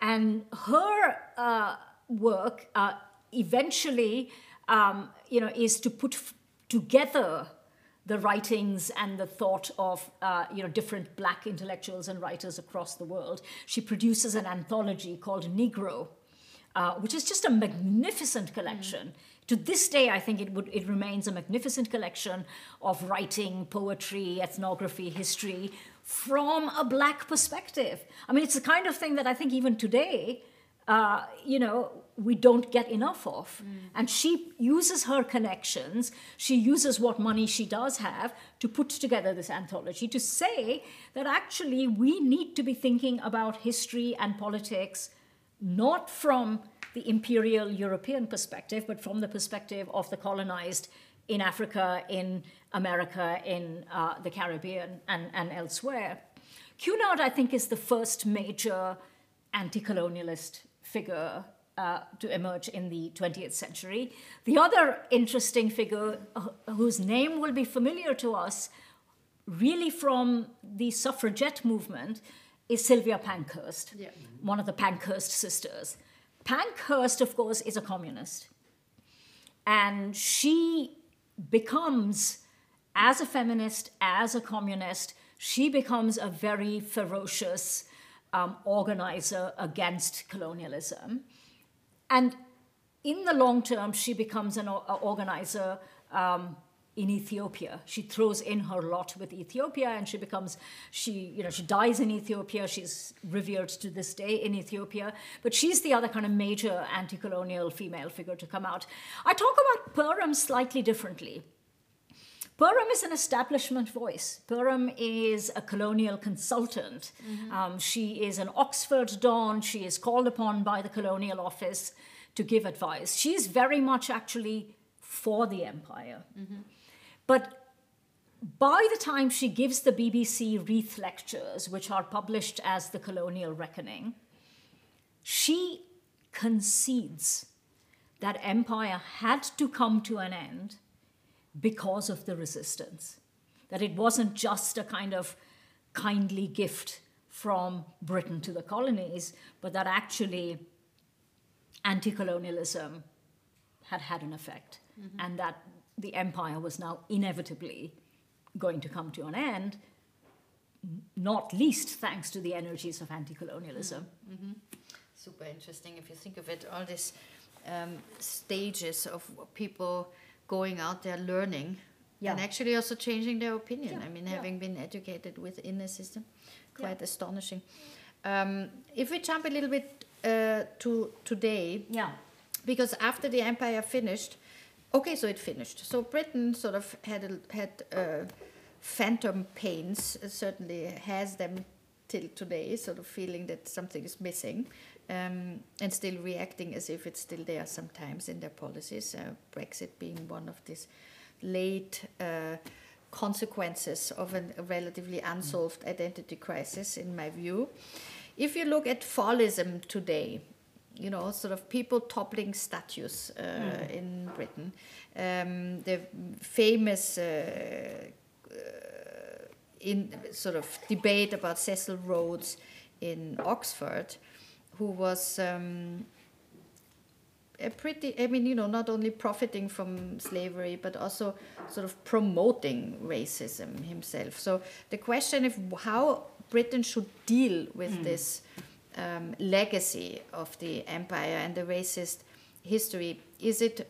[SPEAKER 3] And her uh, work uh, eventually, um, you know, is to put f- together the writings and the thought of uh, you know different black intellectuals and writers across the world. She produces an anthology called Negro, uh, which is just a magnificent collection. To this day, I think it would it remains a magnificent collection of writing, poetry, ethnography, history from a black perspective. I mean, it's the kind of thing that I think even today, uh, you know, we don't get enough of. And she uses her connections, she uses what money she does have to put together this anthology to say that actually we need to be thinking about history and politics not from the imperial European perspective, but from the perspective of the colonized in Africa, in America, in uh, the Caribbean, and, and elsewhere. Cunard, I think, is the first major anti colonialist figure uh, to emerge in the 20th century. The other interesting figure, uh, whose name will be familiar to us, really from the suffragette movement, is Sylvia Pankhurst,
[SPEAKER 2] Yeah.
[SPEAKER 3] one of the Pankhurst sisters. Pankhurst, of course, is a communist. And she becomes, as a feminist, as a communist, she becomes a very ferocious um, organizer against colonialism. And in the long term, she becomes an organizer um, in Ethiopia. She throws in her lot with Ethiopia, and she becomes she you know she dies in Ethiopia. She's revered to this day in Ethiopia, but she's the other kind of major anti-colonial female figure to come out. I talk about Perham slightly differently. Perham is an establishment voice. Perham is a colonial consultant. Um, she is an Oxford Don. She is called upon by the colonial office to give advice. She's very much actually for the empire. But by the time she gives the BBC Reith lectures, which are published as The Colonial Reckoning, she concedes that empire had to come to an end because of the resistance. That it wasn't just a kind of kindly gift from Britain to the colonies, but that actually anti colonialism had had an effect, mm-hmm. and that the empire was now inevitably going to come to an end, not least thanks to the energies of anti colonialism.
[SPEAKER 2] Mm-hmm. Super interesting if you think of it, all these um, stages of people going out there learning. Yeah. And actually also changing their opinion. Yeah. I mean, yeah. having been educated within the system, quite astonishing. Um, if we jump a little bit uh, to today,
[SPEAKER 3] yeah,
[SPEAKER 2] because after the empire finished, okay, so it finished. So Britain sort of had a, had uh, phantom pains. Uh, certainly has them till today, sort of feeling that something is missing, um, and still reacting as if it's still there sometimes in their policies. Uh, Brexit being one of these late. Uh, consequences of a relatively unsolved identity crisis, in my view. If you look at fallism today, you know, sort of people toppling statues uh, mm. in Britain. Um, the famous uh, uh, in sort of debate about Cecil Rhodes in Oxford, who was um, a pretty, I mean, you know, not only profiting from slavery, but also sort of promoting racism himself. So the question of how Britain should deal with mm. this um, legacy of the empire and the racist history. Is it?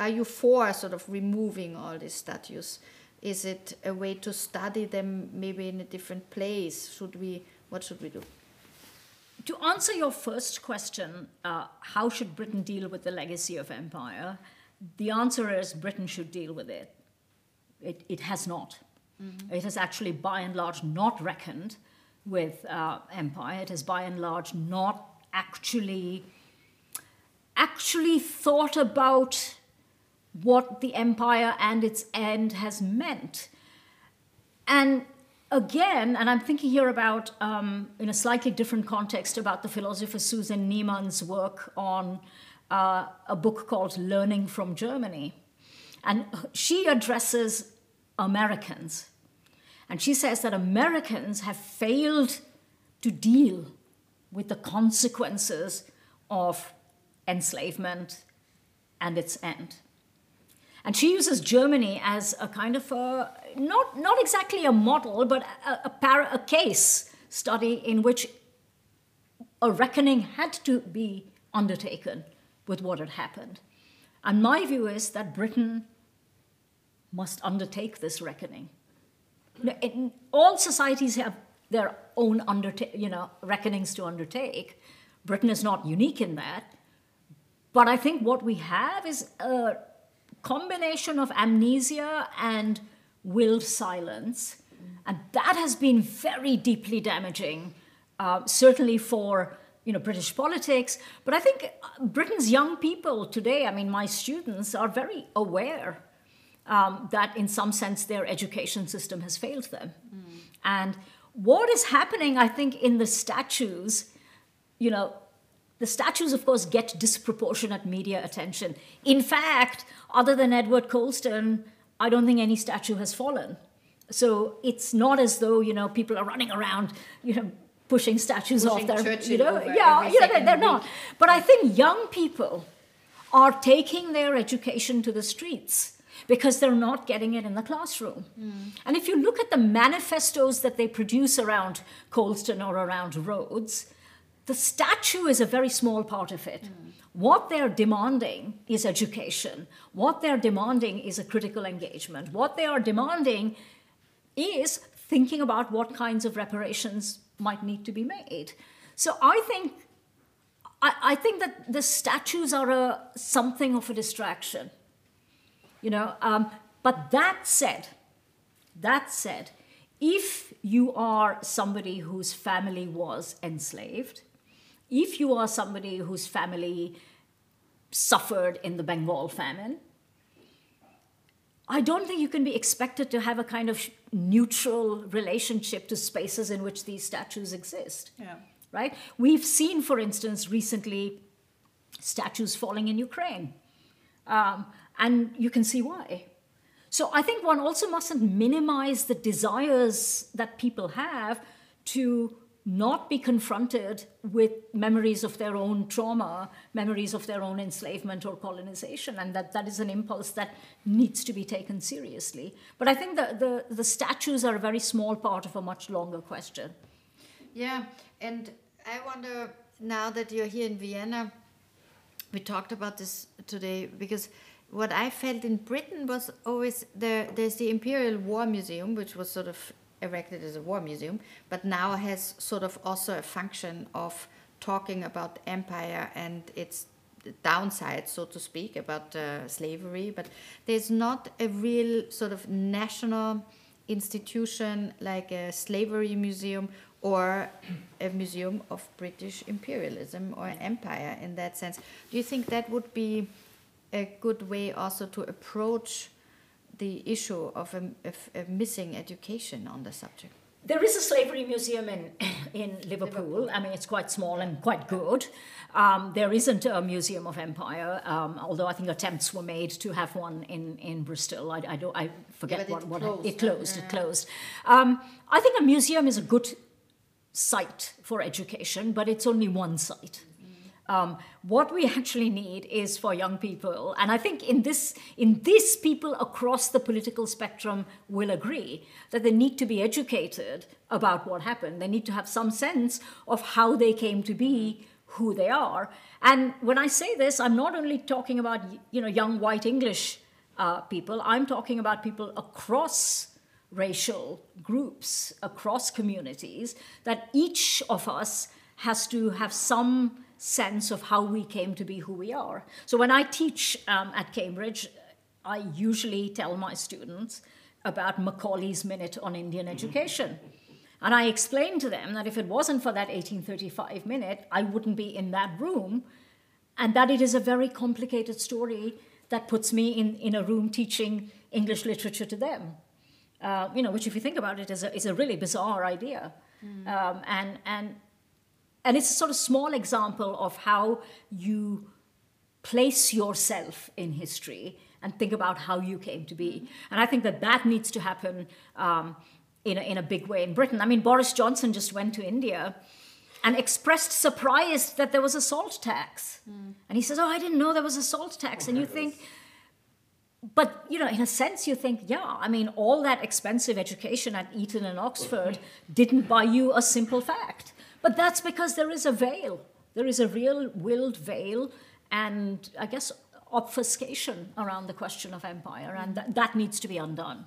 [SPEAKER 2] Are you for sort of removing all these statues? Is it a way to study them maybe in a different place? Should we? What should we do?
[SPEAKER 3] To answer your first question, uh, how should Britain deal with the legacy of empire? The answer is Britain should deal with it. It, it has not. Mm-hmm. It has actually, by and large, not reckoned with uh, empire. It has by and large not actually actually thought about what the empire and its end has meant. And again, and I'm thinking here about, um, in a slightly different context, about the philosopher Susan Neiman's work on uh, a book called Learning from Germany. And she addresses Americans and she says that Americans have failed to deal with the consequences of enslavement and its end. And she uses Germany as a kind of a, not, not exactly a model, but a, a, para, a case study in which a reckoning had to be undertaken with what had happened. And my view is that Britain must undertake this reckoning all societies have their own you know reckonings to undertake. Britain is not unique in that, but I think what we have is a combination of amnesia and willed silence, and that has been very deeply damaging, uh, certainly for you know British politics. But I think Britain's young people today, I mean, my students are very aware um, that in some sense their education system has failed them. Mm. And what is happening, I think, in the statues, you know, the statues, of course, get disproportionate media attention. In fact, other than Edward Colston, I don't think any statue has fallen. So it's not as though, you know, people are running around, you know, pushing statues
[SPEAKER 2] pushing
[SPEAKER 3] off
[SPEAKER 2] their,
[SPEAKER 3] you know, yeah, you know, they're, they're not. But I think young people are taking their education to the streets because they're not getting it in the classroom. Mm. And if you look at the manifestos that they produce around Colston or around Rhodes, the statue is a very small part of it. Mm. What they're demanding is education. What they're demanding is a critical engagement. What they are demanding is thinking about what kinds of reparations might need to be made. So I think I, I think that the statues are a, something of a distraction. You know, um, but that said, that said, if you are somebody whose family was enslaved, if you are somebody whose family suffered in the Bengal famine, I don't think you can be expected to have a kind of neutral relationship to spaces in which these statues exist.
[SPEAKER 1] Yeah.
[SPEAKER 3] Right? We've seen, for instance, recently statues falling in Ukraine. Um, and you can see why. So I think one also mustn't minimize the desires that people have to not be confronted with memories of their own trauma, memories of their own enslavement or colonization, and that that is an impulse that needs to be taken seriously. But I think the, the, the statues are a very small part of a much longer question.
[SPEAKER 2] Yeah, and I wonder now that you're here in Vienna, we talked about this today because what I felt in Britain was always there. There's the Imperial War Museum, which was sort of erected as a war museum, but now has sort of also a function of talking about empire and its downside, so to speak, about uh, slavery. But there's not a real sort of national institution like a slavery museum or a museum of British imperialism or empire in that sense. Do you think that would be a good way also to approach the issue of a, of a missing education on the subject?
[SPEAKER 3] There is a slavery museum in, in Liverpool. Liverpool. I mean, it's quite small and quite good. Um, there isn't a museum of empire, um, although I think attempts were made to have one in, in Bristol. I, I, don't, I forget
[SPEAKER 2] yeah,
[SPEAKER 3] what, what
[SPEAKER 2] closed,
[SPEAKER 3] it closed.
[SPEAKER 2] Yeah.
[SPEAKER 3] It closed. Um, I think a museum is a good site for education, but it's only one site. Um, what we actually need is for young people, and I think in this, in this, people across the political spectrum will agree that they need to be educated about what happened. They need to have some sense of how they came to be who they are. And when I say this, I'm not only talking about you know young white English uh, people. I'm talking about people across racial groups, across communities. That each of us has to have some sense of how we came to be who we are. So when I teach um, at Cambridge, I usually tell my students about Macaulay's Minute on Indian Education. And I explain to them that if it wasn't for that 1835 minute, I wouldn't be in that room, and that it is a very complicated story that puts me in, in a room teaching English literature to them. Uh, you know, which, if you think about it, is a, is a really bizarre idea. Mm. Um, and, and and it's a sort of small example of how you place yourself in history and think about how you came to be. And I think that that needs to happen um, in, a, in a big way in Britain. I mean, Boris Johnson just went to India and expressed surprise that there was a salt tax. Mm. And he says, Oh, I didn't know there was a salt tax. Oh, and you think, but you know, in a sense, you think, yeah, I mean, all that expensive education at Eton and Oxford didn't buy you a simple fact. But that's because there is a veil. There is a real willed veil and, I guess, obfuscation around the question of empire, and that, that needs to be undone.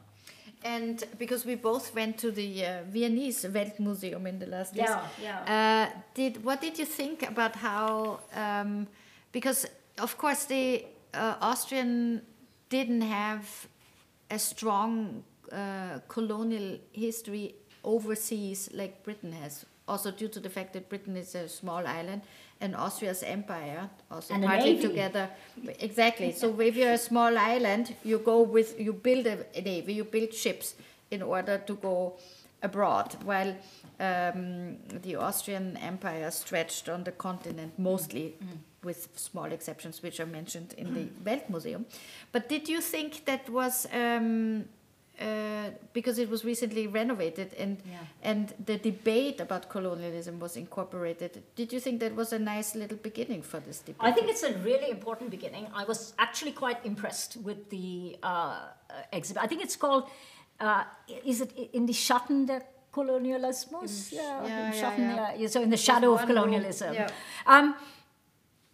[SPEAKER 2] And because we both went to the uh, Viennese Weltmuseum in the last
[SPEAKER 3] days,
[SPEAKER 2] yeah,
[SPEAKER 3] yeah.
[SPEAKER 2] Uh, did what did you think about how? Um, because of course the uh, Austrian didn't have a strong uh, colonial history overseas like Britain has also due to the fact that Britain is a small island and Austria's empire also
[SPEAKER 3] and
[SPEAKER 2] partly together. Exactly. So if you're a small island, you go with you build a, navy, you build ships in order to go abroad, while um, the Austrian Empire stretched on the continent mostly. Mm. With small exceptions, which are mentioned in the Weltmuseum, but did you think that was um, uh, because it was recently renovated and
[SPEAKER 3] yeah.
[SPEAKER 2] and the debate about colonialism was incorporated. Did you think that was a nice little beginning for this debate?
[SPEAKER 3] I think it's a really important beginning. I was actually quite impressed with the uh, exhibit. I think it's called. Uh, is it in the Schatten der Kolonialismus?
[SPEAKER 2] yeah, yeah, yeah,
[SPEAKER 3] yeah, So in the shadow of colonialism.
[SPEAKER 2] Yeah.
[SPEAKER 3] Um,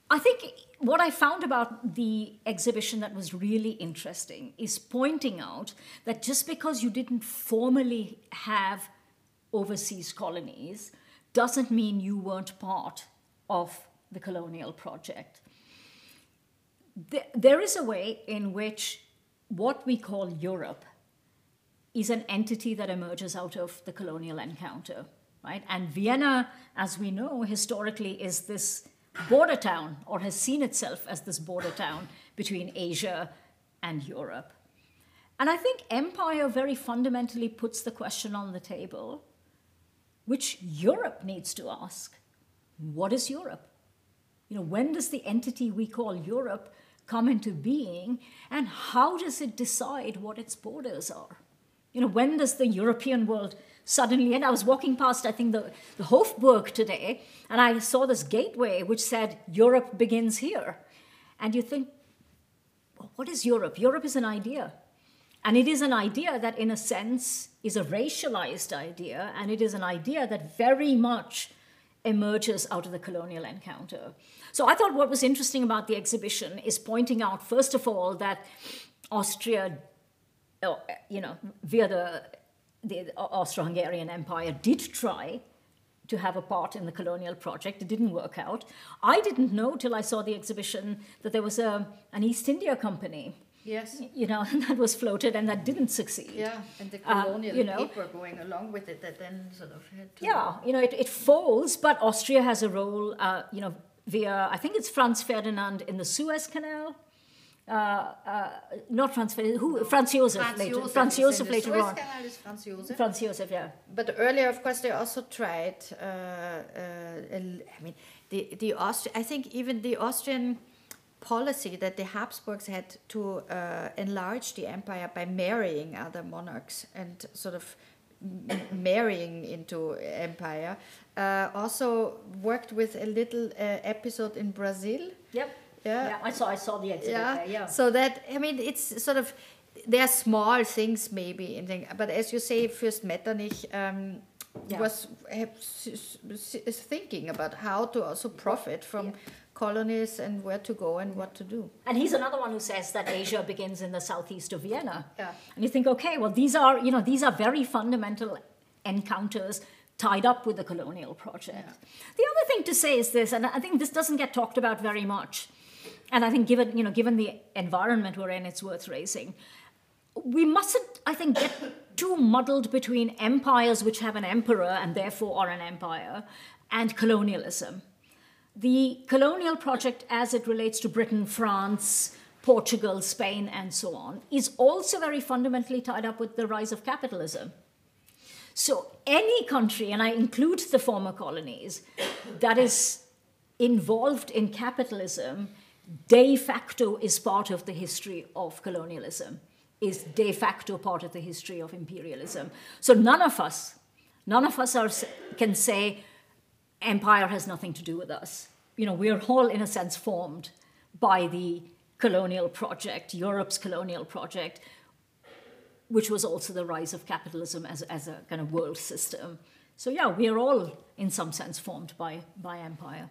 [SPEAKER 3] I think what I found about the exhibition that was really interesting is pointing out that just because you didn't formally have overseas colonies doesn't mean you weren't part of the colonial project. There is a way in which what we call Europe is an entity that emerges out of the colonial encounter, right? And Vienna, as we know, historically is this border town or has seen itself as this border town between Asia and Europe. And I think empire very fundamentally puts the question on the table, which Europe needs to ask what is Europe? You know, when does the entity we call Europe come into being, and how does it decide what its borders are? You know, when does the European world suddenly, and I was walking past, I think, the, the Hofburg today, and I saw this gateway which said, Europe begins here. And you think, well, what is Europe? Europe is an idea. And it is an idea that, in a sense, is a racialized idea, and it is an idea that very much emerges out of the colonial encounter. So I thought what was interesting about the exhibition is pointing out, first of all, that Austria, you know, via the, the Austro-Hungarian Empire, did try to have a part in the colonial project. It didn't work out. I didn't know till I saw the exhibition that there was a, an East India Company
[SPEAKER 2] Yes.
[SPEAKER 3] you know, that was floated and that didn't succeed.
[SPEAKER 2] Yeah, and the
[SPEAKER 3] Uh,
[SPEAKER 2] colonial
[SPEAKER 3] you know.
[SPEAKER 2] paper going along with it that then sort of had to.
[SPEAKER 3] Yeah, you know, it, it falls, but Austria has a role, uh, you know, via, I think it's Franz Ferdinand in the Suez Canal. Uh, uh, not Franz who? Franz Josef
[SPEAKER 2] Franz
[SPEAKER 3] later.
[SPEAKER 2] Josef
[SPEAKER 3] Franz Josef later
[SPEAKER 2] Suez
[SPEAKER 3] on.
[SPEAKER 2] Canal is Franz Josef.
[SPEAKER 3] Franz Josef, yeah.
[SPEAKER 2] But earlier, of course, they also tried. Uh, uh, I mean, the the Austri- I think even the Austrian policy that the Habsburgs had to uh, enlarge the empire by marrying other monarchs and sort of m- marrying into empire uh, also worked with a little uh, episode in Brazil.
[SPEAKER 3] Yep.
[SPEAKER 2] Yeah.
[SPEAKER 3] I saw, I saw the exhibit
[SPEAKER 2] Yeah.
[SPEAKER 3] there, yeah.
[SPEAKER 2] So that I mean, it's sort of there are small things maybe in thing, but as you say, Fürst Metternich um,
[SPEAKER 3] Yeah.
[SPEAKER 2] was is thinking about how to also profit from
[SPEAKER 3] Yeah.
[SPEAKER 2] colonies and where to go and what to do.
[SPEAKER 3] And he's another one who says that Asia begins in the southeast of Vienna.
[SPEAKER 2] Yeah.
[SPEAKER 3] And you think, okay, well, these are, you know, these are very fundamental encounters tied up with the colonial project. The other thing to say is this, and I think this doesn't get talked about very much, and I think given, you know, given the environment we're in, it's worth raising. We mustn't, I think, get too muddled between empires which have an emperor and therefore are an empire and colonialism the colonial project as it relates to Britain, France, Portugal, Spain, and so on, is also very fundamentally tied up with the rise of capitalism. So, any country, and I include the former colonies, that is involved in capitalism de facto is part of the history of colonialism, is de facto part of the history of imperialism. So, none of us, none of us are, can say, empire has nothing to do with us. You know, we're all, in a sense, formed by the colonial project, Europe's colonial project, which was also the rise of capitalism as, as a kind of world system. So, yeah, we are all, in some sense, formed by, by empire.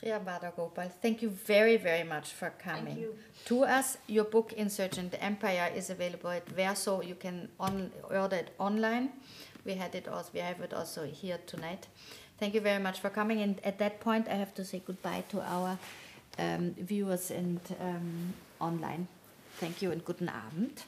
[SPEAKER 2] Priyamvada Gopal, thank you very, very much for coming to us. Your book, Insurgent Empire, is available at Verso. You can on, order it online. We had it also. We have it also here tonight. Thank you very much for coming. And at that point, I have to say goodbye to our um, viewers and um, online. Thank you and guten Abend.